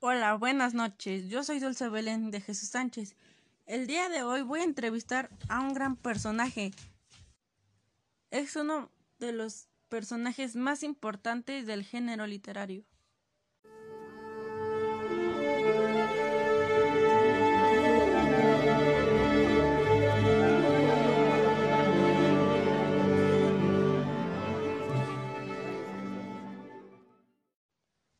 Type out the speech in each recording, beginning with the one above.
Hola, buenas noches. Yo soy Dulce Belén de Jesús Sánchez. El día de hoy voy a entrevistar a un gran personaje. Es uno de los personajes más importantes del género literario.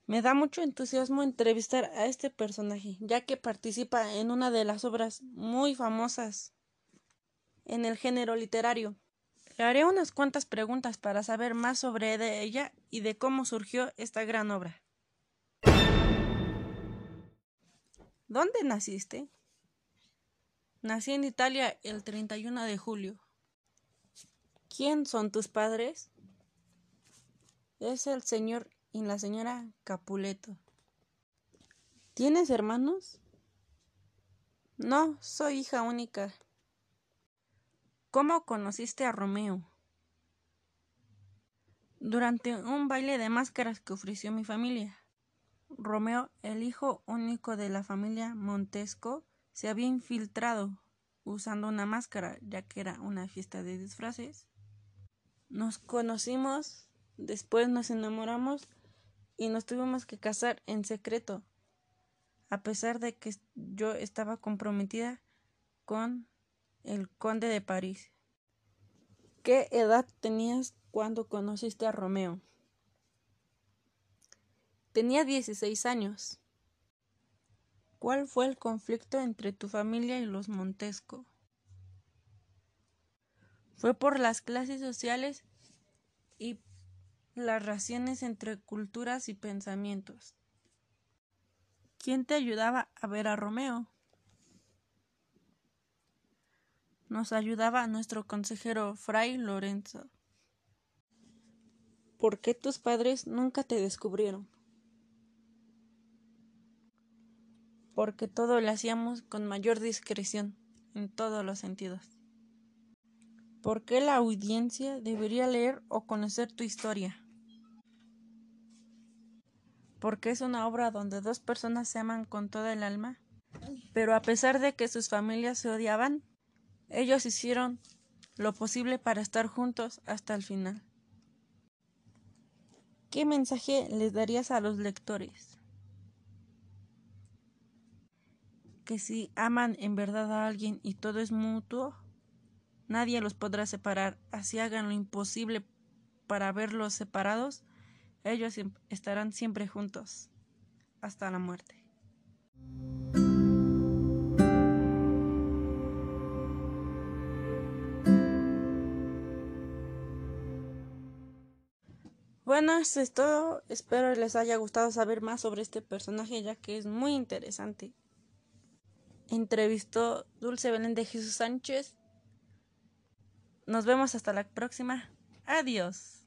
Me da mucho entusiasmo entrevistar a este personaje, ya que participa en una de las obras muy famosas en el género literario. Le haré unas cuantas preguntas para saber más sobre ella y de cómo surgió esta gran obra. ¿Dónde naciste? Nací en Italia el 31 de julio. ¿Quién son tus padres? Es el señor y la señora Capuleto. ¿Tienes hermanos? No, soy hija única. ¿Cómo conociste a Romeo? Durante un baile de máscaras que ofreció mi familia. Romeo, el hijo único de la familia Montesco, se había infiltrado usando una máscara, ya que era una fiesta de disfraces. Nos conocimos, después nos enamoramos y nos tuvimos que casar en secreto, a pesar de que yo estaba comprometida con el conde de París. ¿Qué edad tenías cuando conociste a Romeo? Tenía 16 años. ¿Cuál fue el conflicto entre tu familia y los Montesco? Fue por las clases sociales y las raciones entre culturas y pensamientos. ¿Quién te ayudaba a ver a Romeo? Nos ayudaba nuestro consejero Fray Lorenzo. ¿Por qué tus padres nunca te descubrieron? Porque todo lo hacíamos con mayor discreción en todos los sentidos. ¿Por qué la audiencia debería leer o conocer tu historia? Porque es una obra donde dos personas se aman con toda el alma, pero a pesar de que sus familias se odiaban, ellos hicieron lo posible para estar juntos hasta el final. ¿Qué mensaje les darías a los lectores? Que si aman en verdad a alguien y todo es mutuo, nadie los podrá separar, así hagan lo imposible para verlos separados, ellos estarán siempre juntos hasta la muerte. Bueno, eso es todo. Espero les haya gustado saber más sobre este personaje ya que es muy interesante. Entrevistó Dulce Belén de Jesús Sánchez. Nos vemos hasta la próxima. Adiós.